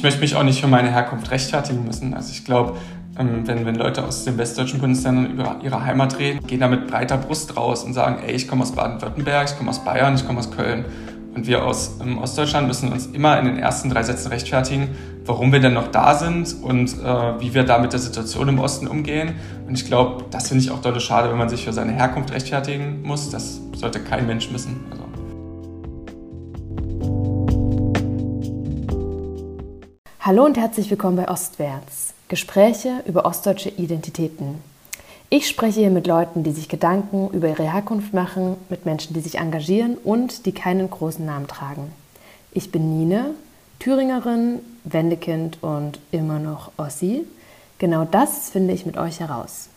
ich möchte mich auch nicht für meine Herkunft rechtfertigen müssen. Also ich glaube, ähm, wenn, wenn Leute aus den westdeutschen Bundesländern über ihre Heimat reden, gehen da mit breiter Brust raus und sagen, ey, ich komme aus Baden-Württemberg, ich komme aus Bayern, ich komme aus Köln. Und wir aus ähm, Ostdeutschland müssen uns immer in den ersten drei Sätzen rechtfertigen, warum wir denn noch da sind und äh, wie wir da mit der Situation im Osten umgehen. Und ich glaube, das finde ich auch deutlich schade, wenn man sich für seine Herkunft rechtfertigen muss. Das sollte kein Mensch müssen. Also. Hallo und herzlich willkommen bei Ostwärts. Gespräche über ostdeutsche Identitäten. Ich spreche hier mit Leuten, die sich Gedanken über ihre Herkunft machen, mit Menschen, die sich engagieren und die keinen großen Namen tragen. Ich bin Nine, Thüringerin, Wendekind und immer noch Ossi. Genau das finde ich mit euch heraus.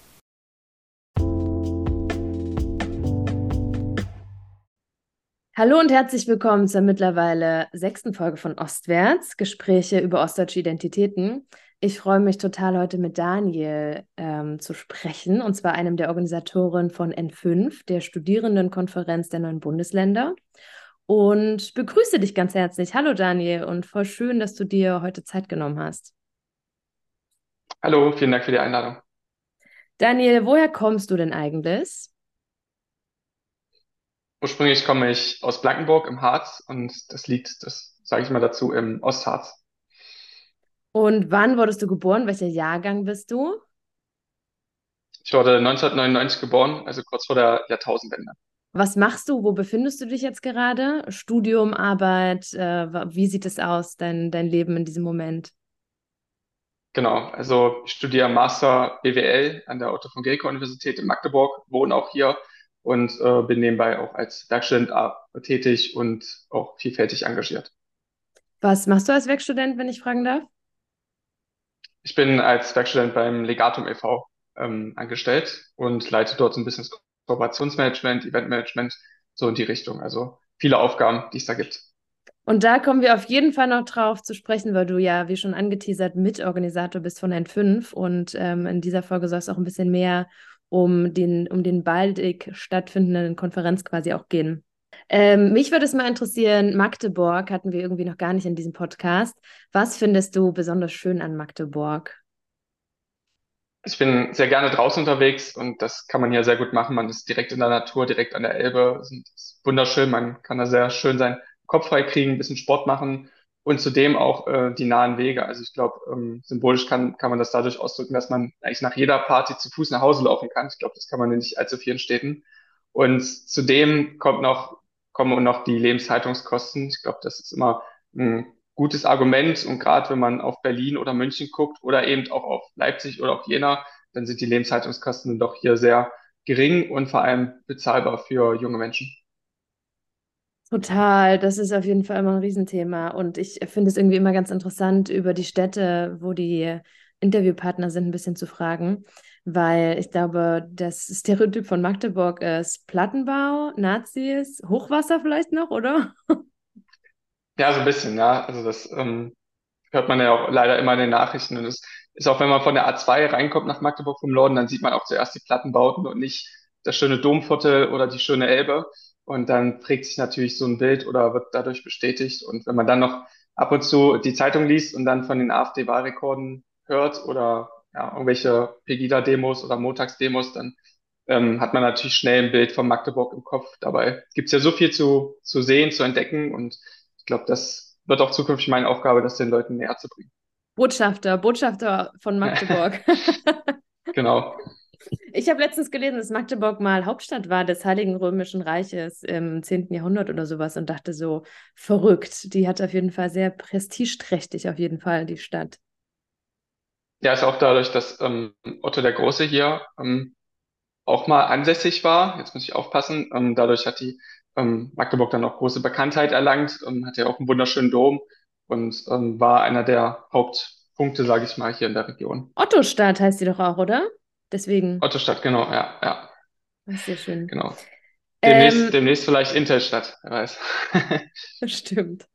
Hallo und herzlich willkommen zur mittlerweile sechsten Folge von Ostwärts, Gespräche über ostdeutsche Identitäten. Ich freue mich total, heute mit Daniel ähm, zu sprechen, und zwar einem der Organisatoren von N5, der Studierendenkonferenz der neuen Bundesländer. Und begrüße dich ganz herzlich. Hallo Daniel und voll schön, dass du dir heute Zeit genommen hast. Hallo, vielen Dank für die Einladung. Daniel, woher kommst du denn eigentlich? Ursprünglich komme ich aus Blankenburg im Harz und das liegt, das sage ich mal dazu, im Ostharz. Und wann wurdest du geboren? Welcher Jahrgang bist du? Ich wurde 1999 geboren, also kurz vor der Jahrtausendwende. Was machst du? Wo befindest du dich jetzt gerade? Studium, Arbeit, äh, wie sieht es aus, dein, dein Leben in diesem Moment? Genau, also ich studiere Master BWL an der Otto von Guericke Universität in Magdeburg, wohne auch hier und äh, bin nebenbei auch als Werkstudent äh, tätig und auch vielfältig engagiert. Was machst du als Werkstudent, wenn ich fragen darf? Ich bin als Werkstudent beim Legatum e.V. Ähm, angestellt und leite dort so ein bisschen Kooperationsmanagement, Eventmanagement, so in die Richtung. Also viele Aufgaben, die es da gibt. Und da kommen wir auf jeden Fall noch drauf zu sprechen, weil du ja, wie schon angeteasert, Mitorganisator bist von N5. Und ähm, in dieser Folge soll es auch ein bisschen mehr um den, um den baldig stattfindenden Konferenz quasi auch gehen. Ähm, mich würde es mal interessieren, Magdeburg hatten wir irgendwie noch gar nicht in diesem Podcast. Was findest du besonders schön an Magdeburg? Ich bin sehr gerne draußen unterwegs und das kann man hier sehr gut machen. Man ist direkt in der Natur, direkt an der Elbe. Es ist wunderschön. Man kann da sehr schön seinen Kopf frei kriegen, ein bisschen Sport machen und zudem auch äh, die nahen Wege. Also ich glaube, ähm, symbolisch kann, kann man das dadurch ausdrücken, dass man eigentlich nach jeder Party zu Fuß nach Hause laufen kann. Ich glaube, das kann man in nicht allzu vielen Städten. Und zudem kommt noch kommen noch die Lebenshaltungskosten. Ich glaube, das ist immer ein gutes Argument. Und gerade wenn man auf Berlin oder München guckt oder eben auch auf Leipzig oder auf Jena, dann sind die Lebenshaltungskosten doch hier sehr gering und vor allem bezahlbar für junge Menschen. Total, das ist auf jeden Fall immer ein Riesenthema. Und ich finde es irgendwie immer ganz interessant, über die Städte, wo die Interviewpartner sind, ein bisschen zu fragen weil ich glaube, das Stereotyp von Magdeburg ist Plattenbau, Nazis, Hochwasser vielleicht noch, oder? Ja, so ein bisschen, ja. Also das ähm, hört man ja auch leider immer in den Nachrichten. Und es ist auch, wenn man von der A2 reinkommt nach Magdeburg vom Norden, dann sieht man auch zuerst die Plattenbauten und nicht das schöne Domviertel oder die schöne Elbe. Und dann prägt sich natürlich so ein Bild oder wird dadurch bestätigt. Und wenn man dann noch ab und zu die Zeitung liest und dann von den AfD-Wahlrekorden hört oder ja, irgendwelche Pegida-Demos oder Montagsdemos, dann ähm, hat man natürlich schnell ein Bild von Magdeburg im Kopf. Dabei gibt es ja so viel zu, zu sehen, zu entdecken und ich glaube, das wird auch zukünftig meine Aufgabe, das den Leuten näher zu bringen. Botschafter, Botschafter von Magdeburg. genau. Ich habe letztens gelesen, dass Magdeburg mal Hauptstadt war des Heiligen Römischen Reiches im 10. Jahrhundert oder sowas und dachte so, verrückt. Die hat auf jeden Fall sehr prestigeträchtig, auf jeden Fall, die Stadt. Ja, ist auch dadurch, dass ähm, Otto der Große hier ähm, auch mal ansässig war. Jetzt muss ich aufpassen. Ähm, dadurch hat die ähm, Magdeburg dann auch große Bekanntheit erlangt, ähm, hat ja auch einen wunderschönen Dom und ähm, war einer der Hauptpunkte, sage ich mal, hier in der Region. Ottostadt heißt die doch auch, oder? Deswegen. Ottostadt, genau, ja, ja. Das ist sehr schön. Genau. Demnächst, ähm, demnächst vielleicht Intelstadt, wer weiß. Stimmt.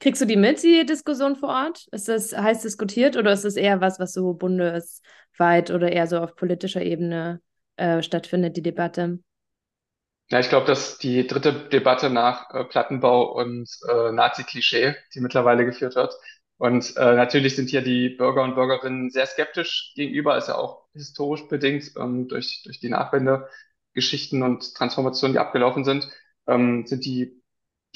Kriegst du die mit, die Diskussion vor Ort? Ist das heiß diskutiert oder ist das eher was, was so bundesweit oder eher so auf politischer Ebene äh, stattfindet, die Debatte? Ja, ich glaube, dass die dritte Debatte nach äh, Plattenbau und äh, Nazi-Klischee, die mittlerweile geführt wird. Und äh, natürlich sind hier die Bürger und Bürgerinnen sehr skeptisch gegenüber, ist ja auch historisch bedingt ähm, durch, durch die Nachwendegeschichten und Transformationen, die abgelaufen sind, ähm, sind die,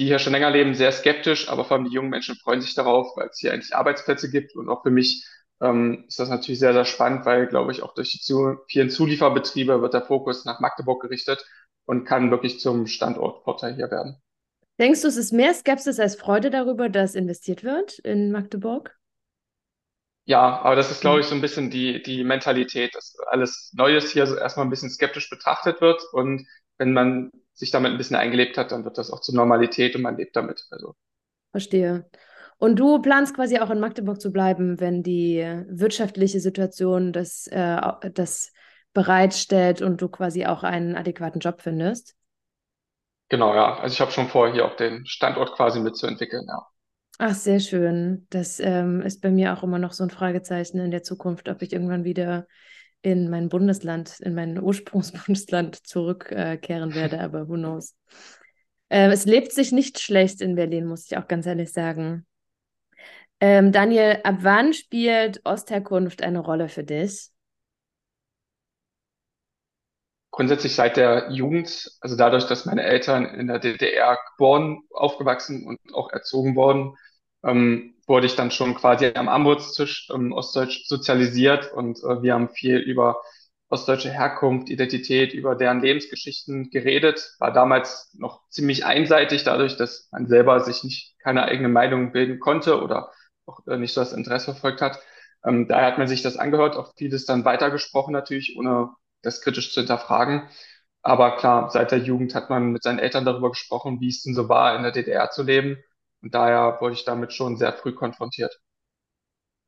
die hier schon länger leben, sehr skeptisch, aber vor allem die jungen Menschen freuen sich darauf, weil es hier endlich Arbeitsplätze gibt. Und auch für mich ähm, ist das natürlich sehr, sehr spannend, weil, glaube ich, auch durch die zu, vielen Zulieferbetriebe wird der Fokus nach Magdeburg gerichtet und kann wirklich zum Standortvorteil hier werden. Denkst du, es ist mehr Skepsis als Freude darüber, dass investiert wird in Magdeburg? Ja, aber das ist, glaube Mhm. ich, so ein bisschen die, die Mentalität, dass alles Neues hier erstmal ein bisschen skeptisch betrachtet wird. Und wenn man sich damit ein bisschen eingelebt hat, dann wird das auch zur Normalität und man lebt damit. Also Verstehe. Und du planst quasi auch in Magdeburg zu bleiben, wenn die wirtschaftliche Situation das, äh, das bereitstellt und du quasi auch einen adäquaten Job findest? Genau, ja. Also ich habe schon vor, hier auch den Standort quasi mitzuentwickeln, ja. Ach, sehr schön. Das ähm, ist bei mir auch immer noch so ein Fragezeichen in der Zukunft, ob ich irgendwann wieder in mein Bundesland, in mein Ursprungsbundesland zurückkehren werde, aber who knows. Äh, es lebt sich nicht schlecht in Berlin, muss ich auch ganz ehrlich sagen. Ähm, Daniel, ab wann spielt Ostherkunft eine Rolle für dich? Grundsätzlich seit der Jugend, also dadurch, dass meine Eltern in der DDR geboren, aufgewachsen und auch erzogen worden, ähm, wurde ich dann schon quasi am Armutstisch ähm, ostdeutsch sozialisiert und äh, wir haben viel über ostdeutsche Herkunft, Identität, über deren Lebensgeschichten geredet. War damals noch ziemlich einseitig, dadurch, dass man selber sich nicht keine eigene Meinung bilden konnte oder auch äh, nicht so das Interesse verfolgt hat. Ähm, daher hat man sich das angehört, auch vieles dann weitergesprochen natürlich, ohne das kritisch zu hinterfragen. Aber klar, seit der Jugend hat man mit seinen Eltern darüber gesprochen, wie es denn so war, in der DDR zu leben. Und daher wurde ich damit schon sehr früh konfrontiert.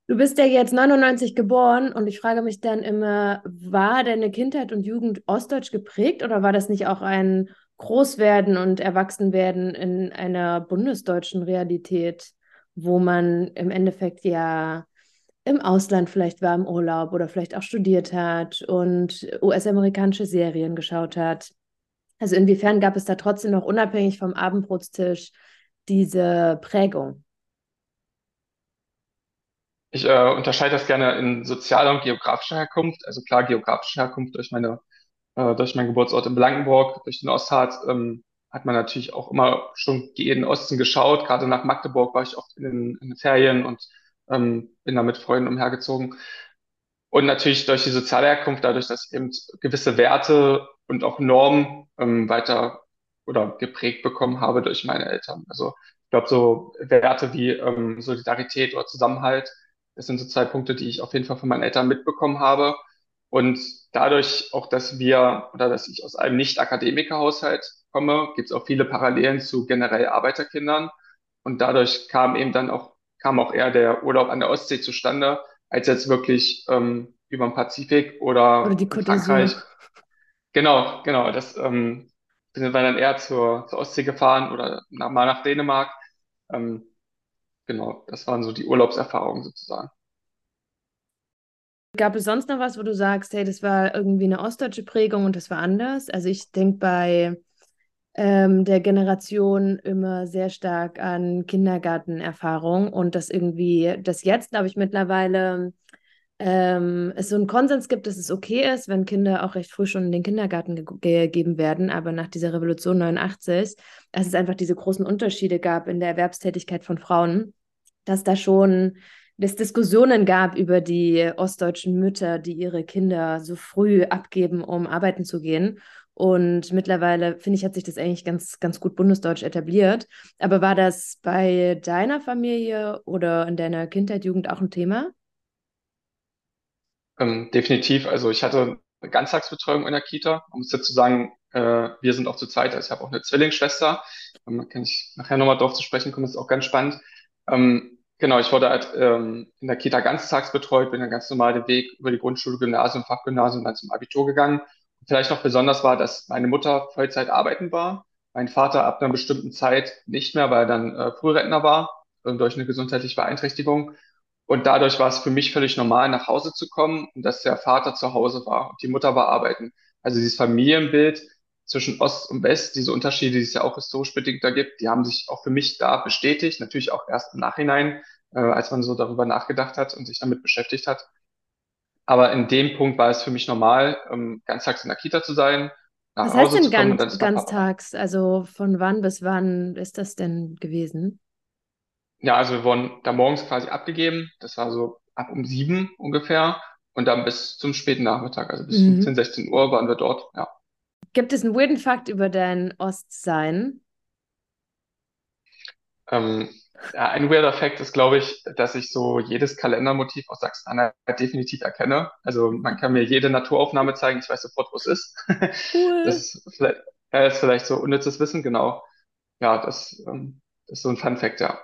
Du bist ja jetzt 99 geboren und ich frage mich dann immer, war deine Kindheit und Jugend ostdeutsch geprägt oder war das nicht auch ein Großwerden und Erwachsenwerden in einer bundesdeutschen Realität, wo man im Endeffekt ja im Ausland vielleicht war im Urlaub oder vielleicht auch studiert hat und US-amerikanische Serien geschaut hat? Also inwiefern gab es da trotzdem noch unabhängig vom Abendbrotstisch diese Prägung? Ich äh, unterscheide das gerne in sozialer und geografischer Herkunft. Also klar, geografische Herkunft durch meine, äh, durch meinen Geburtsort in Blankenburg, durch den Ostharz, ähm, hat man natürlich auch immer schon jeden Osten geschaut. Gerade nach Magdeburg war ich oft in den, in den Ferien und ähm, bin da mit Freunden umhergezogen. Und natürlich durch die soziale Herkunft, dadurch, dass ich eben gewisse Werte und auch Normen ähm, weiter oder geprägt bekommen habe durch meine Eltern. Also ich glaube, so Werte wie ähm, Solidarität oder Zusammenhalt, das sind so zwei Punkte, die ich auf jeden Fall von meinen Eltern mitbekommen habe. Und dadurch auch, dass wir oder dass ich aus einem Nicht-Akademiker-Haushalt komme, gibt es auch viele Parallelen zu generell Arbeiterkindern. Und dadurch kam eben dann auch, kam auch eher der Urlaub an der Ostsee zustande, als jetzt wirklich ähm, über den Pazifik Oder oder die? Frankreich. Genau, genau. Das ähm, sind wir dann eher zur, zur Ostsee gefahren oder nach, mal nach Dänemark. Ähm, genau, das waren so die Urlaubserfahrungen sozusagen. Gab es sonst noch was, wo du sagst, hey, das war irgendwie eine ostdeutsche Prägung und das war anders? Also ich denke bei ähm, der Generation immer sehr stark an Kindergartenerfahrung und dass irgendwie, dass jetzt, glaube ich, mittlerweile ähm, es so einen Konsens gibt, dass es okay ist, wenn Kinder auch recht früh schon in den Kindergarten ge gegeben werden, aber nach dieser Revolution 89, dass es einfach diese großen Unterschiede gab in der Erwerbstätigkeit von Frauen, dass da schon es Diskussionen gab über die ostdeutschen Mütter, die ihre Kinder so früh abgeben, um arbeiten zu gehen. Und mittlerweile, finde ich, hat sich das eigentlich ganz, ganz gut bundesdeutsch etabliert. Aber war das bei deiner Familie oder in deiner Kindheit, Jugend auch ein Thema? Ähm, definitiv. Also ich hatte eine Ganztagsbetreuung in der Kita. Man muss dazu sagen, äh, wir sind auch zu zweit. Also ich habe auch eine Zwillingsschwester. Ähm, kann ich nachher nochmal drauf zu sprechen kommen. Das ist auch ganz spannend. Ähm, genau, ich wurde halt ähm, in der Kita ganztags betreut, bin dann ganz normal den Weg über die Grundschule, Gymnasium, Fachgymnasium, dann zum Abitur gegangen. Vielleicht noch besonders war, dass meine Mutter Vollzeit arbeiten war, mein Vater ab einer bestimmten Zeit nicht mehr, weil er dann äh, Frührentner war, durch eine gesundheitliche Beeinträchtigung. Und dadurch war es für mich völlig normal, nach Hause zu kommen und dass der Vater zu Hause war und die Mutter war arbeiten. Also dieses Familienbild zwischen Ost und West, diese Unterschiede, die es ja auch historisch bedingt da gibt, die haben sich auch für mich da bestätigt, natürlich auch erst im Nachhinein. äh, als man so darüber nachgedacht hat und sich damit beschäftigt hat. Aber in dem Punkt war es für mich normal, ähm, ganztags in der Kita zu sein, nach Was heißt Hause denn zu kommen ganz, ganztags? Also von wann bis wann ist das denn gewesen? Ja, also wir wurden da morgens quasi abgegeben. Das war so ab um sieben ungefähr. Und dann bis zum späten Nachmittag, also bis Mhm. 15, 16 Uhr waren wir dort. Ja. Gibt es einen weirden Fakt über dein Ostsein? Ähm, ja, ein weirder Fact ist, glaube ich, dass ich so jedes Kalendermotiv aus Sachsen-Anhalt definitiv erkenne. Also man kann mir jede Naturaufnahme zeigen, ich weiß sofort, wo es ist. Das Cool. ist vielleicht, ja, ist vielleicht so unnützes Wissen, genau. Ja, das, ähm, das ist so ein Fun Fact, ja.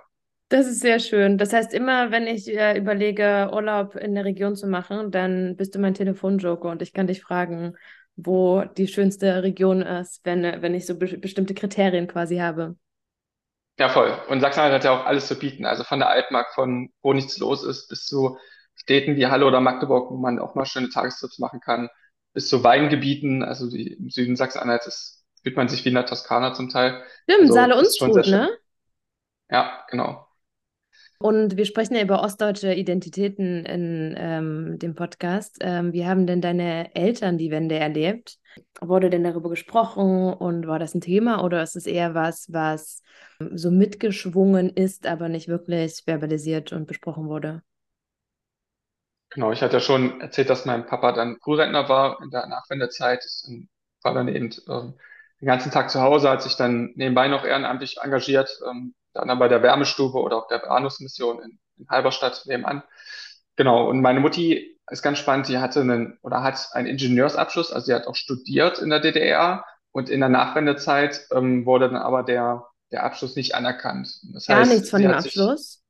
Das ist sehr schön. Das heißt, immer wenn ich äh, überlege, Urlaub in der Region zu machen, dann bist du mein Telefonjoker und ich kann dich fragen, wo die schönste Region ist, wenn, äh, wenn ich so be bestimmte Kriterien quasi habe. Ja, voll. Und Sachsen-Anhalt hat ja auch alles zu bieten. Also von der Altmark, von wo nichts los ist, bis zu Städten wie Halle oder Magdeburg, wo man auch mal schöne Tagestrips machen kann, bis zu Weingebieten. Also die, im Süden Sachsen-Anhalts ist, fühlt man sich wie in der Toskana zum Teil. Stimmt, Also sehr Saale-Unstrut, schön. ne? Ja, genau. Und wir sprechen ja über ostdeutsche Identitäten in ähm, dem Podcast. Ähm, wie haben denn deine Eltern die Wende erlebt? Wurde denn darüber gesprochen und war das ein Thema oder ist es eher was, was ähm, so mitgeschwungen ist, aber nicht wirklich verbalisiert und besprochen wurde? Genau, ich hatte ja schon erzählt, dass mein Papa dann Frührentner war in der Nachwendezeit. War dann eben ähm, den ganzen Tag zu Hause, hat sich dann nebenbei noch ehrenamtlich engagiert, ähm, dann bei der Wärmestube oder auf der Bahnhofsmission in, in Halberstadt nebenan. Genau, und meine Mutti ist ganz spannend, die hatte einen oder hat einen Ingenieursabschluss, also sie hat auch studiert in der DDR und in der Nachwendezeit ähm, wurde dann aber der, der Abschluss nicht anerkannt. Das Gar nichts heißt, von sie dem hat sich Abschluss.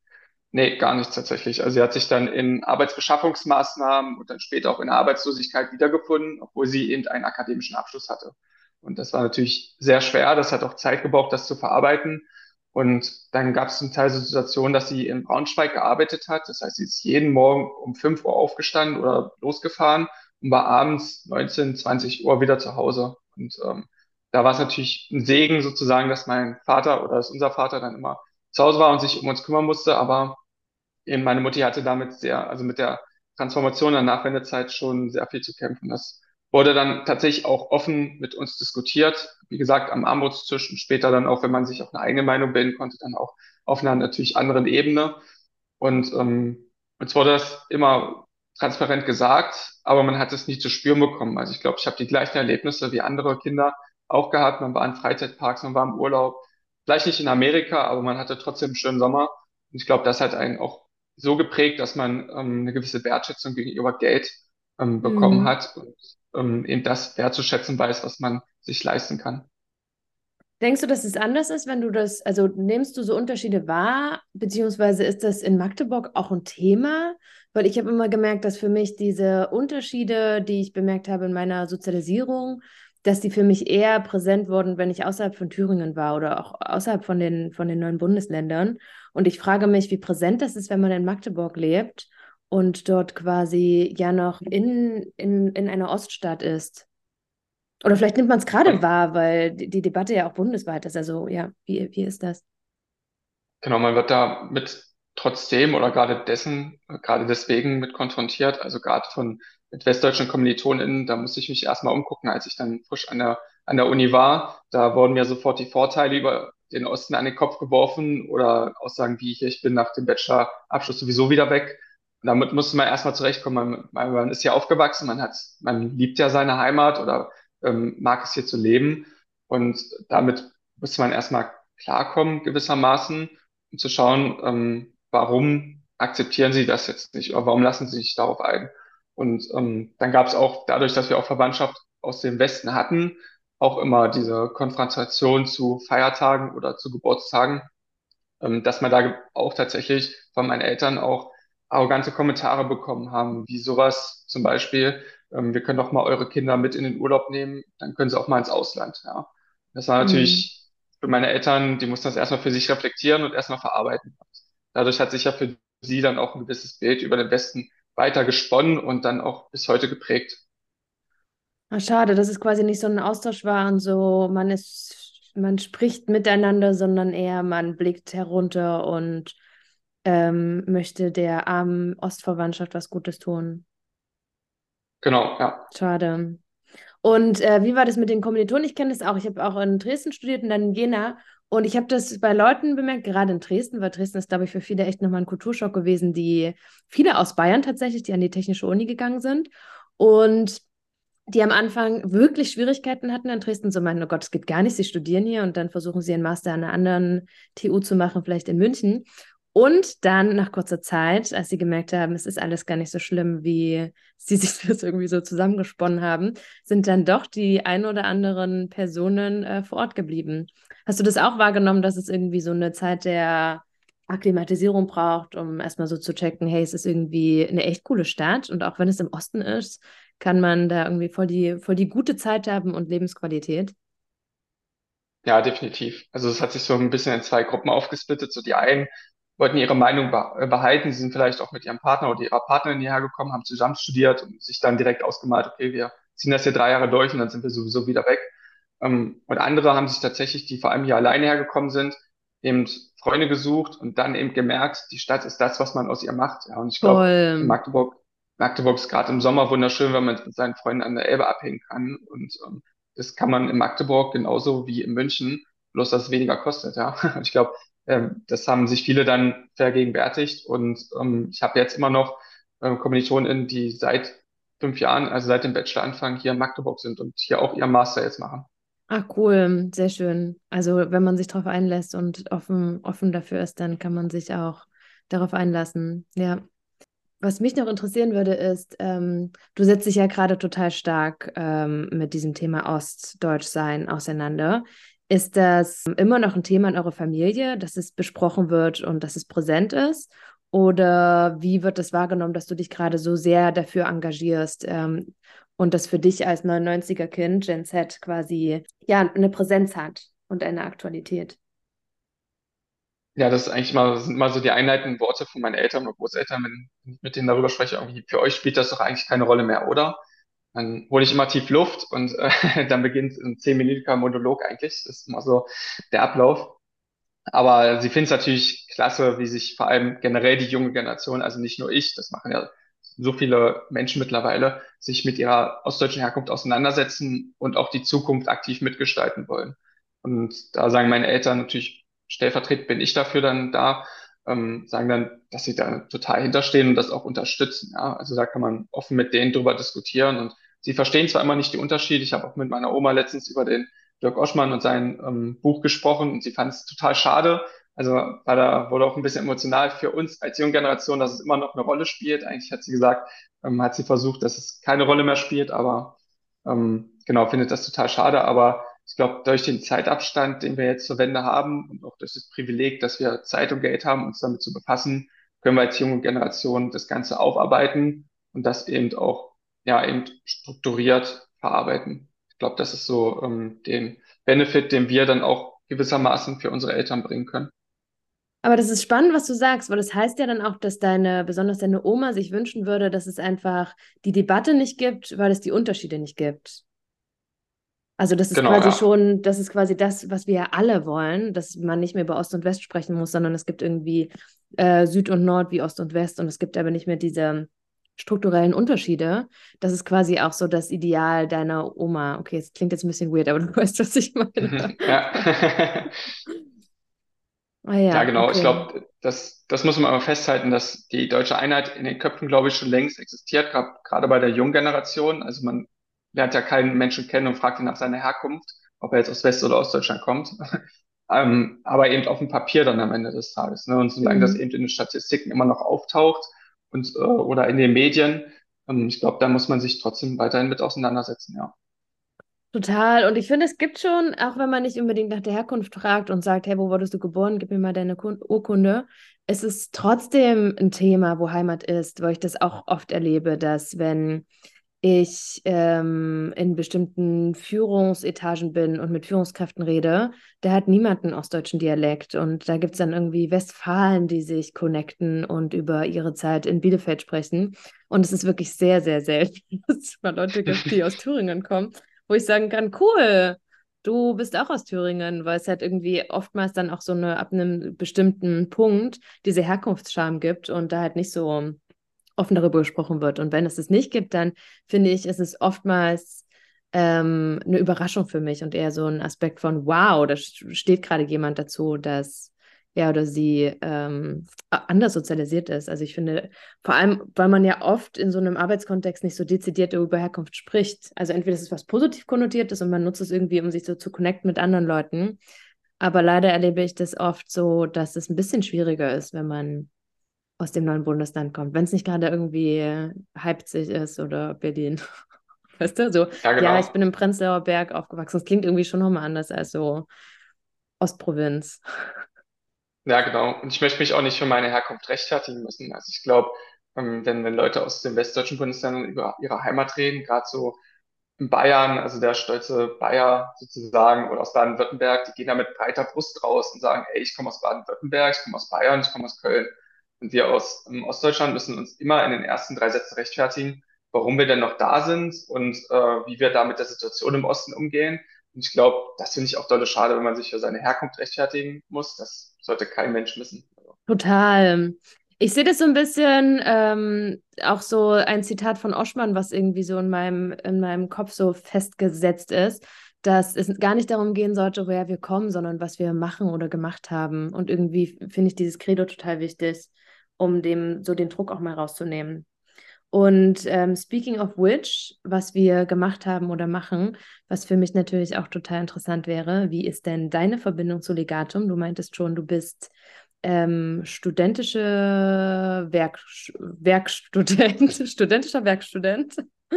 Nee, gar nichts tatsächlich. Also sie hat sich dann in Arbeitsbeschaffungsmaßnahmen und dann später auch in der Arbeitslosigkeit wiedergefunden, obwohl sie eben einen akademischen Abschluss hatte. Und das war natürlich sehr schwer. Das hat auch Zeit gebraucht, das zu verarbeiten. Und dann gab es zum Teil so Situationen, dass sie in Braunschweig gearbeitet hat. Das heißt, sie ist jeden Morgen um 5 Uhr aufgestanden oder losgefahren und war abends 19, 20 Uhr wieder zu Hause. Und ähm, da war es natürlich ein Segen sozusagen, dass mein Vater oder dass unser Vater dann immer zu Hause war und sich um uns kümmern musste. Aber eben meine Mutti hatte damit sehr, also mit der Transformation der Nachwendezeit schon sehr viel zu kämpfen. Das wurde dann tatsächlich auch offen mit uns diskutiert. Wie gesagt, am Armutstisch und später dann auch, wenn man sich auch eine eigene Meinung bilden konnte, dann auch auf einer natürlich anderen Ebene. Und ähm, uns wurde das immer transparent gesagt, aber man hat es nie zu spüren bekommen. Also ich glaube, ich habe die gleichen Erlebnisse wie andere Kinder auch gehabt. Man war in Freizeitparks, man war im Urlaub. Vielleicht nicht in Amerika, aber man hatte trotzdem einen schönen Sommer. Und ich glaube, das hat einen auch so geprägt, dass man ähm, eine gewisse Wertschätzung gegenüber Geld ähm, bekommen Mhm. hat und ähm, eben das wertzuschätzen weiß, was man sich leisten kann. Denkst du, dass es anders ist, wenn du das, also nimmst du so Unterschiede wahr, beziehungsweise ist das in Magdeburg auch ein Thema? Weil ich habe immer gemerkt, dass für mich diese Unterschiede, die ich bemerkt habe in meiner Sozialisierung, dass die für mich eher präsent wurden, wenn ich außerhalb von Thüringen war oder auch außerhalb von den, von den neuen Bundesländern. Und ich frage mich, wie präsent das ist, wenn man in Magdeburg lebt und dort quasi ja noch in, in, in einer Oststadt ist. Oder vielleicht nimmt man es gerade wahr, weil die, die Debatte ja auch bundesweit ist. Also ja, wie, wie ist das? genau, man wird da mit trotzdem oder gerade dessen, gerade deswegen mit konfrontiert, also gerade von mit westdeutschen KommilitonInnen, da musste ich mich erstmal umgucken, als ich dann frisch an der, an der Uni war. Da wurden mir sofort die Vorteile über den Osten an den Kopf geworfen oder Aussagen wie hier, ich bin nach dem Bachelorabschluss sowieso wieder weg. Damit musste man erstmal zurechtkommen. Man, man, man ist ja aufgewachsen, man hat, man liebt ja seine Heimat oder ähm, mag es hier zu leben. Und damit musste man erstmal klarkommen, gewissermaßen, um zu schauen, ähm, warum akzeptieren sie das jetzt nicht oder warum lassen sie sich darauf ein. Und ähm, dann gab es auch, dadurch, dass wir auch Verwandtschaft aus dem Westen hatten, auch immer diese Konfrontation zu Feiertagen oder zu Geburtstagen, ähm, dass man da auch tatsächlich von meinen Eltern auch arrogante Kommentare bekommen haben, wie sowas zum Beispiel, ähm, wir können doch mal eure Kinder mit in den Urlaub nehmen, dann können sie auch mal ins Ausland. Ja. Das war natürlich für meine Eltern, die mussten das erstmal für sich reflektieren und erstmal verarbeiten. Dadurch hat sich ja für sie dann auch ein gewisses Bild über den Westen weiter gesponnen und dann auch bis heute geprägt. Ah, schade, dass es quasi nicht so ein Austausch war und so, man ist, man spricht miteinander, sondern eher man blickt herunter und ähm, möchte der armen Ostverwandtschaft was Gutes tun. Genau, ja. Schade. Und äh, wie war das mit den Kommilitonen? Ich kenne das auch. Ich habe auch in Dresden studiert und dann in Jena. Und ich habe das bei Leuten bemerkt, gerade in Dresden, weil Dresden ist, glaube ich, für viele echt nochmal ein Kulturschock gewesen, die viele aus Bayern tatsächlich, die an die Technische Uni gegangen sind. Und die am Anfang wirklich Schwierigkeiten hatten in Dresden, so meinten, oh Gott, es geht gar nicht, sie studieren hier und dann versuchen sie einen Master an einer anderen TU zu machen, vielleicht in München. Und dann nach kurzer Zeit, als sie gemerkt haben, es ist alles gar nicht so schlimm, wie sie sich das irgendwie so zusammengesponnen haben, sind dann doch die ein oder anderen Personen äh, vor Ort geblieben. Hast du das auch wahrgenommen, dass es irgendwie so eine Zeit der Akklimatisierung braucht, um erstmal so zu checken, hey, es ist irgendwie eine echt coole Stadt und auch wenn es im Osten ist, kann man da irgendwie voll die, voll die gute Zeit haben und Lebensqualität? Ja, definitiv. Also es hat sich so ein bisschen in zwei Gruppen aufgesplittet. So die einen wollten ihre Meinung äh, behalten, sie sind vielleicht auch mit ihrem Partner oder ihrer Partnerin hierher gekommen, haben zusammen studiert und sich dann direkt ausgemalt, okay, wir ziehen das hier drei Jahre durch und dann sind wir sowieso wieder weg. Ähm, und andere haben sich tatsächlich, die vor allem hier alleine hergekommen sind, eben Freunde gesucht und dann eben gemerkt, die Stadt ist das, was man aus ihr macht. Ja, und ich glaube, Magdeburg, Magdeburg ist gerade im Sommer wunderschön, wenn man mit seinen Freunden an der Elbe abhängen kann. Und ähm, das kann man in Magdeburg genauso wie in München, bloß dass es weniger kostet. Ja, und ich glaube, das haben sich viele dann vergegenwärtigt. Und ähm, ich habe jetzt immer noch äh, KommilitonInnen, die seit fünf Jahren, also seit dem Bacheloranfang hier in Magdeburg sind und hier auch ihren Master jetzt machen. Ach cool, sehr schön. Also wenn man sich darauf einlässt und offen, offen dafür ist, dann kann man sich auch darauf einlassen. Ja. Was mich noch interessieren würde, ist, ähm, du setzt dich ja gerade total stark ähm, mit diesem Thema Ostdeutschsein auseinander. Ist das immer noch ein Thema in eurer Familie, dass es besprochen wird und dass es präsent ist? Oder wie wird das wahrgenommen, dass du dich gerade so sehr dafür engagierst ähm, und das für dich als 99er-Kind, Gen Z, quasi ja, eine Präsenz hat und eine Aktualität? Ja, das ist eigentlich mal, sind mal so die einleitenden Worte von meinen Eltern und Großeltern, wenn ich mit denen darüber spreche, irgendwie, für euch spielt das doch eigentlich keine Rolle mehr, oder? Dann hole ich immer tief Luft und äh, dann beginnt ein zehnminütiger Monolog eigentlich. Das ist immer so der Ablauf. Aber sie finden es natürlich klasse, wie sich vor allem generell die junge Generation, also nicht nur ich, das machen ja so viele Menschen mittlerweile, sich mit ihrer ostdeutschen Herkunft auseinandersetzen und auch die Zukunft aktiv mitgestalten wollen. Und da sagen meine Eltern natürlich, stellvertretend bin ich dafür dann da, ähm, sagen dann, dass sie da total hinterstehen und das auch unterstützen. Ja? Also da kann man offen mit denen drüber diskutieren und Sie verstehen zwar immer nicht die Unterschiede. Ich habe auch mit meiner Oma letztens über den Dirk Oschmann und sein ähm, Buch gesprochen und sie fand es total schade. Also war da wurde auch ein bisschen emotional für uns als junge Generation, dass es immer noch eine Rolle spielt. Eigentlich hat sie gesagt, ähm, hat sie versucht, dass es keine Rolle mehr spielt, aber ähm, genau, findet das total schade. Aber ich glaube, durch den Zeitabstand, den wir jetzt zur Wende haben und auch durch das Privileg, dass wir Zeit und Geld haben, uns damit zu befassen, können wir als junge Generation das Ganze aufarbeiten und das eben auch ja, eben strukturiert verarbeiten. Ich glaube, das ist so ähm, den Benefit, den wir dann auch gewissermaßen für unsere Eltern bringen können. Aber das ist spannend, was du sagst, weil das heißt ja dann auch, dass deine, besonders deine Oma sich wünschen würde, dass es einfach die Debatte nicht gibt, weil es die Unterschiede nicht gibt. Also das ist genau, quasi ja. schon, das ist quasi das, was wir ja alle wollen, dass man nicht mehr über Ost und West sprechen muss, sondern es gibt irgendwie äh, Süd und Nord wie Ost und West und es gibt aber nicht mehr diese strukturellen Unterschiede. Das ist quasi auch so das Ideal deiner Oma. Okay, es klingt jetzt ein bisschen weird, aber du weißt, was ich meine. Mhm, ja. ah, ja, ja, genau. Okay. Ich glaube, das, das muss man aber festhalten, dass die deutsche Einheit in den Köpfen, glaube ich, schon längst existiert, gerade bei der jungen Generation. Also man lernt ja keinen Menschen kennen und fragt ihn nach seiner Herkunft, ob er jetzt aus West- oder Ostdeutschland kommt. ähm, aber eben auf dem Papier dann am Ende des Tages. Ne? Und solange mhm. das eben in den Statistiken immer noch auftaucht, und, äh, oder in den Medien. Ähm, ich glaube, da muss man sich trotzdem weiterhin mit auseinandersetzen, ja. Total. Und ich finde, es gibt schon, auch wenn man nicht unbedingt nach der Herkunft fragt und sagt, hey, wo wurdest du geboren? Gib mir mal deine Urkunde. Es ist trotzdem ein Thema, wo Heimat ist, wo ich das auch oft erlebe, dass wenn ich ähm, in bestimmten Führungsetagen bin und mit Führungskräften rede, da hat niemand einen ostdeutschen Dialekt. Und da gibt es dann irgendwie Westfalen, die sich connecten und über ihre Zeit in Bielefeld sprechen. Und es ist wirklich sehr, sehr selten, dass es mal Leute gibt, die aus Thüringen kommen, wo ich sagen kann, cool, du bist auch aus Thüringen, weil es halt irgendwie oftmals dann auch so eine, ab einem bestimmten Punkt diese Herkunftsscham gibt und da halt nicht so offen darüber gesprochen wird. Und wenn es es nicht gibt, dann finde ich, ist es oftmals ähm, eine Überraschung für mich und eher so ein Aspekt von, wow, da steht gerade jemand dazu, dass er oder sie ähm, anders sozialisiert ist. Also ich finde, vor allem, weil man ja oft in so einem Arbeitskontext nicht so dezidiert über Herkunft spricht. Also entweder ist es was positiv konnotiertes und man nutzt es irgendwie, um sich so zu connecten mit anderen Leuten. Aber leider erlebe ich das oft so, dass es ein bisschen schwieriger ist, wenn man aus dem neuen Bundesland kommt. Wenn es nicht gerade irgendwie Leipzig ist oder Berlin. Weißt du, so, ja, genau. ja, ich bin im Prenzlauer Berg aufgewachsen. Das klingt irgendwie schon nochmal anders als so Ostprovinz. Ja, genau. Und ich möchte mich auch nicht für meine Herkunft rechtfertigen müssen. Also ich glaube, ähm, wenn, wenn Leute aus den westdeutschen Bundesländern über ihre Heimat reden, gerade so in Bayern, also der stolze Bayer sozusagen, oder aus Baden-Württemberg, die gehen da mit breiter Brust raus und sagen, ey, ich komme aus Baden-Württemberg, ich komme aus Bayern, ich komme aus Köln. Und wir aus ähm, Ostdeutschland müssen uns immer in den ersten drei Sätzen rechtfertigen, warum wir denn noch da sind und äh, wie wir da mit der Situation im Osten umgehen. Und ich glaube, das finde ich auch dolle schade, wenn man sich für seine Herkunft rechtfertigen muss. Das sollte kein Mensch wissen. Total. Ich sehe das so ein bisschen ähm, auch so ein Zitat von Oschmann, was irgendwie so in meinem, in meinem Kopf so festgesetzt ist, dass es gar nicht darum gehen sollte, woher wir kommen, sondern was wir machen oder gemacht haben. Und irgendwie finde ich dieses Credo total wichtig, um dem so den Druck auch mal rauszunehmen. Und ähm, speaking of which, was wir gemacht haben oder machen, was für mich natürlich auch total interessant wäre, wie ist denn deine Verbindung zu Legatum? Du meintest schon, du bist ähm, studentische Werk Werkstudent, studentischer Werkstudent.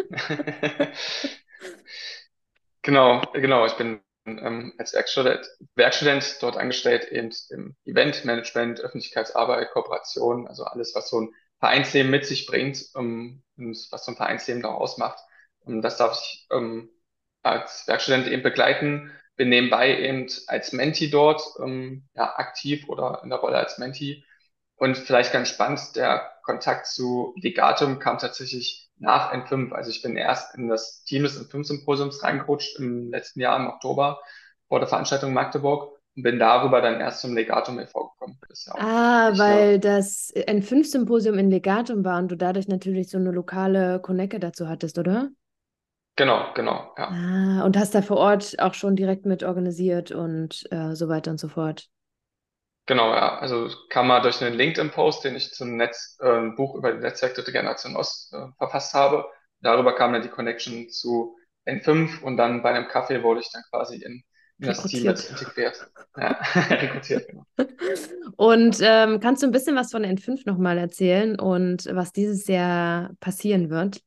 genau, genau. Ich bin ähm, als Werkstudent, Werkstudent dort angestellt in, im Eventmanagement, Öffentlichkeitsarbeit, Kooperation, also alles, was so ein Vereinsleben mit sich bringt um, und was so ein Vereinsleben auch ausmacht. Und das darf ich ähm, als Werkstudent eben begleiten. Bin nebenbei eben als Menti dort ähm, ja, aktiv oder in der Rolle als Menti. Und vielleicht ganz spannend, der Kontakt zu Legatum kam tatsächlich nach N5. Also ich bin erst in das Team des N5-Symposiums reingerutscht im letzten Jahr im Oktober vor der Veranstaltung Magdeburg und bin darüber dann erst zum Legatum e.V. gekommen. ah, weil das N5-Symposium in Legatum war und du dadurch natürlich so eine lokale Connecte dazu hattest, oder? Genau, genau, ja. Ah, und hast da vor Ort auch schon direkt mit organisiert und äh, so weiter und so fort. Genau, ja. Also kam mal durch einen LinkedIn-Post, den ich zum Netz, äh, Buch über die Netzwerk Dritte Generation Ost äh, verfasst habe. Darüber kam dann die Connection zu N5 und dann bei einem Kaffee wurde ich dann quasi in das Team jetzt integriert. Ja, rekrutiert, genau. Und ähm, kannst du ein bisschen was von N5 nochmal erzählen und was dieses Jahr passieren wird?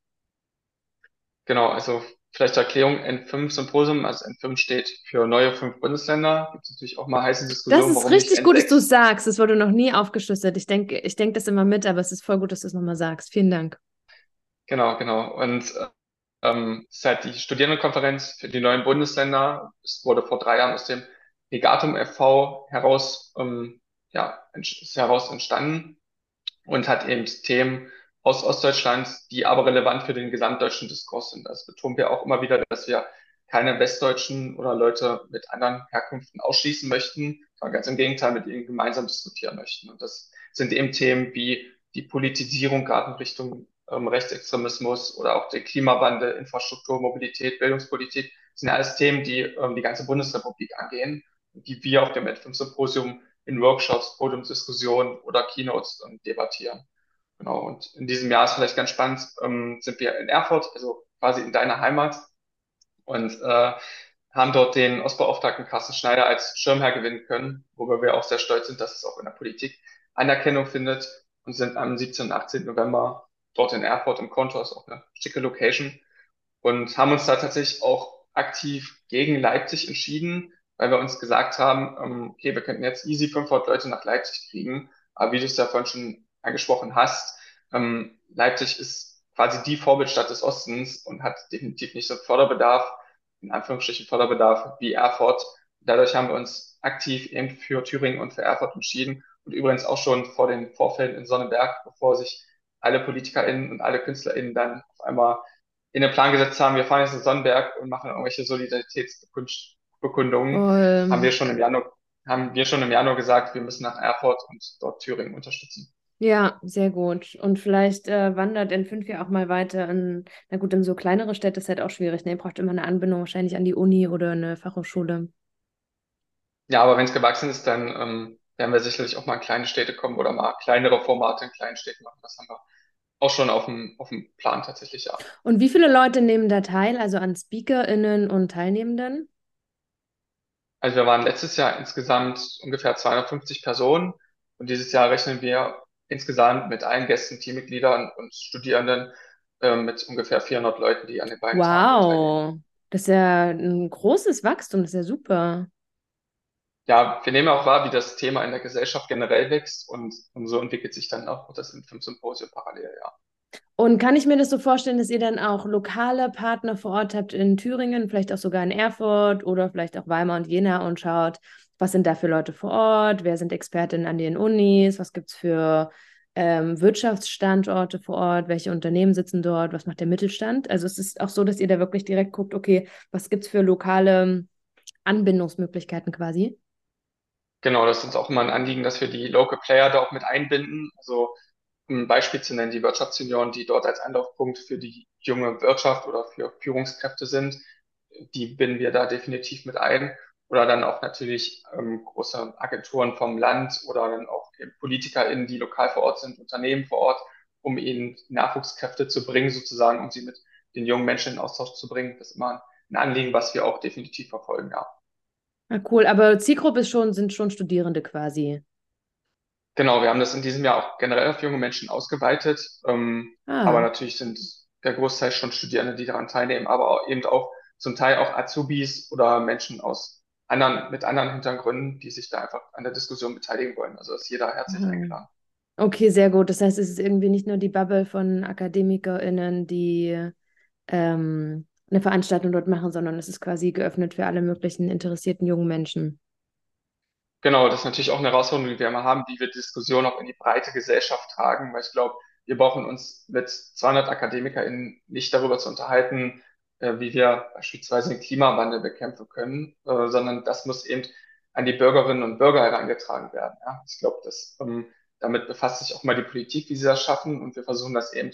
Genau, also vielleicht zur Erklärung, N5 Symposium, also N5 steht für neue fünf Bundesländer. Gibt es natürlich auch mal heiße Diskussionen. Das ist richtig gut, dass du sagst. Das wurde noch nie aufgeschlüsselt. Ich denke ich denk das immer mit, aber es ist voll gut, dass du es nochmal sagst. Vielen Dank. Genau, genau. Und äh, ähm, ist halt die Studierendenkonferenz für die neuen Bundesländer. Es wurde vor drei Jahren aus dem Legatum e.V. heraus, ähm, ja, ist heraus entstanden und hat eben Themen aus Ostdeutschland, die aber relevant für den gesamtdeutschen Diskurs sind. Das betonen wir auch immer wieder, dass wir keine Westdeutschen oder Leute mit anderen Herkünften ausschließen möchten, sondern ganz im Gegenteil mit ihnen gemeinsam diskutieren möchten. Und das sind eben Themen wie die Politisierung gerade in Richtung ähm, Rechtsextremismus oder auch der Klimawandel, Infrastruktur, Mobilität, Bildungspolitik, das sind ja alles Themen, die ähm, die ganze Bundesrepublik angehen, die wir auf dem N5-Symposium in Workshops, Podiumsdiskussionen oder Keynotes ähm, debattieren. Genau, und in diesem Jahr ist vielleicht ganz spannend, ähm, sind wir in Erfurt, also quasi in deiner Heimat und äh, haben dort den Ostbeauftragten Carsten Schneider als Schirmherr gewinnen können, worüber wir auch sehr stolz sind, dass es auch in der Politik Anerkennung findet und sind am 17. und 18. November dort in Erfurt im Kontor, ist auch eine schicke Location und haben uns da tatsächlich auch aktiv gegen Leipzig entschieden, weil wir uns gesagt haben, ähm, okay, wir könnten jetzt easy 500 Leute nach Leipzig kriegen, aber wie du es ja vorhin schon angesprochen hast, ähm, Leipzig ist quasi die Vorbildstadt des Ostens und hat definitiv nicht so Förderbedarf, in Anführungsstrichen Förderbedarf wie Erfurt. Dadurch haben wir uns aktiv eben für Thüringen und für Erfurt entschieden und übrigens auch schon vor den Vorfällen in Sonneberg, bevor sich alle PolitikerInnen und alle KünstlerInnen dann auf einmal in den Plan gesetzt haben, wir fahren jetzt in Sonnenberg und machen irgendwelche Solidaritätsbekundungen Bekundungen, Ähm, haben wir schon im Januar, haben wir schon im Januar gesagt, wir müssen nach Erfurt und dort Thüringen unterstützen. Ja, sehr gut. Und vielleicht äh, wandert in fünf Jahren auch mal weiter in, na gut, in so kleinere Städte ist halt auch schwierig, ne? Ihr braucht immer eine Anbindung wahrscheinlich an die Uni oder eine Fachhochschule. Ja, aber wenn es gewachsen ist, dann ähm, werden wir sicherlich auch mal in kleine Städte kommen oder mal kleinere Formate in kleinen Städten machen. Das haben wir auch schon auf dem, auf dem Plan tatsächlich, ja. Und wie viele Leute nehmen da teil, also an SpeakerInnen und Teilnehmenden? Also wir waren letztes Jahr insgesamt ungefähr 250 Personen und dieses Jahr rechnen wir insgesamt mit allen Gästen, Teammitgliedern und Studierenden äh, mit ungefähr 400 Leuten, die an den beiden. Wow, das ist ja ein großes Wachstum, das ist ja super. Ja, wir nehmen auch wahr, wie das Thema in der Gesellschaft generell wächst und, und so entwickelt sich dann auch das Infim-Symposium parallel, ja. Und kann ich mir das so vorstellen, dass ihr dann auch lokale Partner vor Ort habt in Thüringen, vielleicht auch sogar in Erfurt oder vielleicht auch Weimar und Jena und schaut, was sind da für Leute vor Ort, wer sind Expertinnen an den Unis, was gibt es für ähm, Wirtschaftsstandorte vor Ort, welche Unternehmen sitzen dort, was macht der Mittelstand? Also es ist auch so, dass ihr da wirklich direkt guckt, okay, was gibt es für lokale Anbindungsmöglichkeiten quasi? Genau, das ist uns auch immer ein Anliegen, dass wir die Local Player da auch mit einbinden. Also um ein Beispiel zu nennen, die Wirtschaftssenioren, die dort als Anlaufpunkt für die junge Wirtschaft oder für Führungskräfte sind, die binden wir da definitiv mit ein. Oder dann auch natürlich ähm, große Agenturen vom Land oder dann auch PolitikerInnen, die lokal vor Ort sind, Unternehmen vor Ort, um ihnen Nachwuchskräfte zu bringen, sozusagen, um sie mit den jungen Menschen in Austausch zu bringen. Das ist immer ein Anliegen, was wir auch definitiv verfolgen, ja. Ah, cool, aber Zielgruppe schon, sind schon Studierende quasi. Genau, wir haben das in diesem Jahr auch generell auf junge Menschen ausgeweitet. Ähm, aber Ah, natürlich sind der Großteil schon Studierende, die daran teilnehmen, aber auch, eben auch zum Teil auch Azubis oder Menschen aus anderen, mit anderen Hintergründen, die sich da einfach an der Diskussion beteiligen wollen. Also ist jeder herzlich aha. eingeladen. Okay, sehr gut. Das heißt, es ist irgendwie nicht nur die Bubble von AkademikerInnen, die ähm, eine Veranstaltung dort machen, sondern es ist quasi geöffnet für alle möglichen interessierten jungen Menschen. Genau, das ist natürlich auch eine Herausforderung, die wir immer haben, wie wir Diskussionen auch in die breite Gesellschaft tragen, weil ich glaube, wir brauchen uns mit 200 AkademikerInnen nicht darüber zu unterhalten, wie wir beispielsweise den Klimawandel bekämpfen können, äh, sondern das muss eben an die Bürgerinnen und Bürger herangetragen werden. Ja? Ich glaube, dass ähm, damit befasst sich auch mal die Politik, wie sie das schaffen, und wir versuchen das eben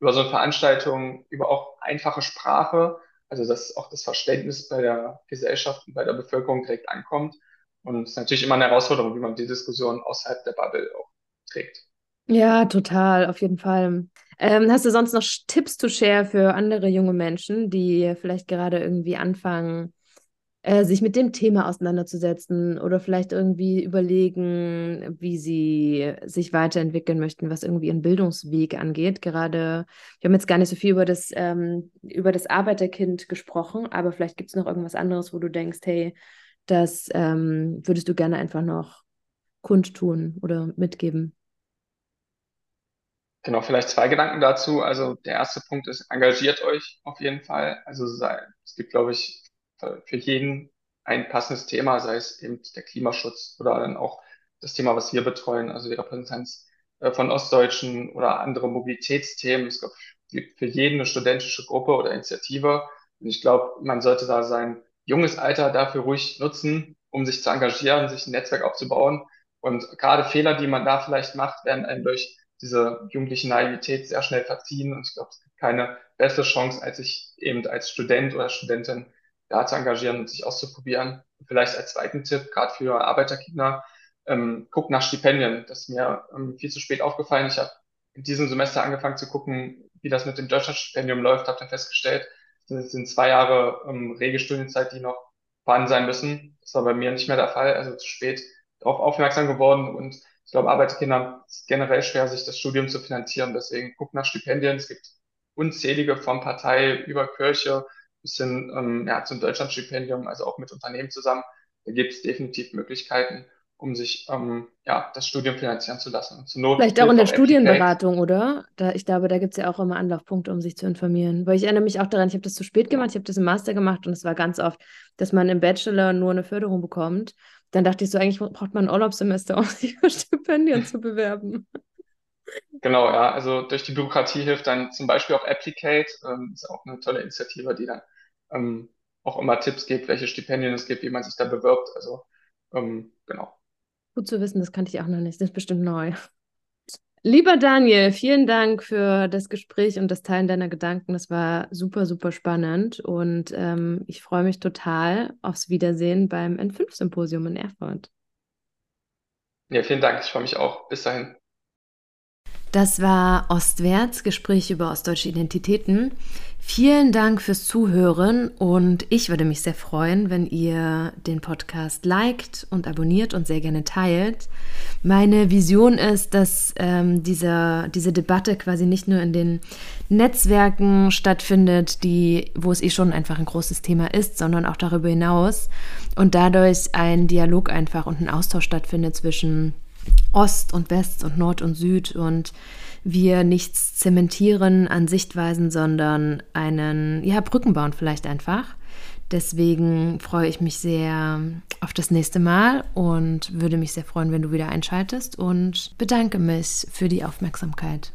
über so eine Veranstaltung, über auch einfache Sprache, also dass auch das Verständnis bei der Gesellschaft und bei der Bevölkerung direkt ankommt und es ist natürlich immer eine Herausforderung, wie man die Diskussion außerhalb der Bubble auch trägt. Ja, total, auf jeden Fall. Ähm, hast du sonst noch Tipps to share für andere junge Menschen, die vielleicht gerade irgendwie anfangen, äh, sich mit dem Thema auseinanderzusetzen oder vielleicht irgendwie überlegen, wie sie sich weiterentwickeln möchten, was irgendwie ihren Bildungsweg angeht. Gerade, wir haben jetzt gar nicht so viel über das, ähm, über das Arbeiterkind gesprochen, aber vielleicht gibt es noch irgendwas anderes, wo du denkst, hey, das ähm, würdest du gerne einfach noch kundtun oder mitgeben. Genau, vielleicht zwei Gedanken dazu. Also der erste Punkt ist, engagiert euch auf jeden Fall. Also sei, es gibt, glaube ich, für jeden ein passendes Thema, sei es eben der Klimaschutz oder dann auch das Thema, was wir betreuen, also die Repräsentanz äh, von Ostdeutschen oder andere Mobilitätsthemen. Es gibt für jeden eine studentische Gruppe oder Initiative. Und ich glaube, man sollte da sein junges Alter dafür ruhig nutzen, um sich zu engagieren, sich ein Netzwerk aufzubauen. Und gerade Fehler, die man da vielleicht macht, werden einem durch diese jugendliche Naivität sehr schnell verziehen. Und ich glaube, es gibt keine bessere Chance, als sich eben als Student oder Studentin da zu engagieren und sich auszuprobieren. Und vielleicht als zweiten Tipp, gerade für Arbeiterkinder, ähm, guckt nach Stipendien. Das ist mir ähm, viel zu spät aufgefallen. Ich habe in diesem Semester angefangen zu gucken, wie das mit dem Deutschlandstipendium läuft, habe dann festgestellt, es sind zwei Jahre ähm, rege die noch vorhanden sein müssen. Das war bei mir nicht mehr der Fall, also zu spät darauf aufmerksam geworden und ich glaube, Arbeiterkinder haben es generell schwer, sich das Studium zu finanzieren. Deswegen guckt nach Stipendien. Es gibt unzählige von Partei über Kirche bis hin ähm, ja, zum Deutschlandstipendium, also auch mit Unternehmen zusammen. Da gibt es definitiv Möglichkeiten, um sich ähm, ja, das Studium finanzieren zu lassen. Und zur Not Vielleicht auch in der. Studienberatung, oder? Da, ich glaube, da gibt es ja auch immer Anlaufpunkte, um sich zu informieren. Weil ich erinnere mich auch daran, ich habe das zu spät gemacht, ich habe das im Master gemacht und es war ganz oft, dass man im Bachelor nur eine Förderung bekommt. Dann dachte ich so, eigentlich braucht man ein Urlaubssemester, um sich für Stipendien zu bewerben. Genau, ja. Also durch die Bürokratie hilft dann zum Beispiel auch Applicate, ähm, ist auch eine tolle Initiative, die dann ähm, auch immer Tipps gibt, welche Stipendien es gibt, wie man sich da bewirbt. Also ähm, genau. Gut zu wissen, das kannte ich auch noch nicht. Das ist bestimmt neu. Lieber Daniel, vielen Dank für das Gespräch und das Teilen deiner Gedanken. Das war super, super spannend und ähm, ich freue mich total aufs Wiedersehen beim N5-Symposium in Erfurt. Ja, vielen Dank. Ich freue mich auch. Bis dahin. Das war Ostwärts, Gespräch über ostdeutsche Identitäten. Vielen Dank fürs Zuhören und ich würde mich sehr freuen, wenn ihr den Podcast liked und abonniert und sehr gerne teilt. Meine Vision ist, dass ähm, diese, diese Debatte quasi nicht nur in den Netzwerken stattfindet, die, wo es eh schon einfach ein großes Thema ist, sondern auch darüber hinaus und dadurch ein Dialog einfach und ein Austausch stattfindet zwischen Ost und West und Nord und Süd und wir nichts zementieren an Sichtweisen, sondern einen, ja, Brücken bauen vielleicht einfach. Deswegen freue ich mich sehr auf das nächste Mal und würde mich sehr freuen, wenn du wieder einschaltest und bedanke mich für die Aufmerksamkeit.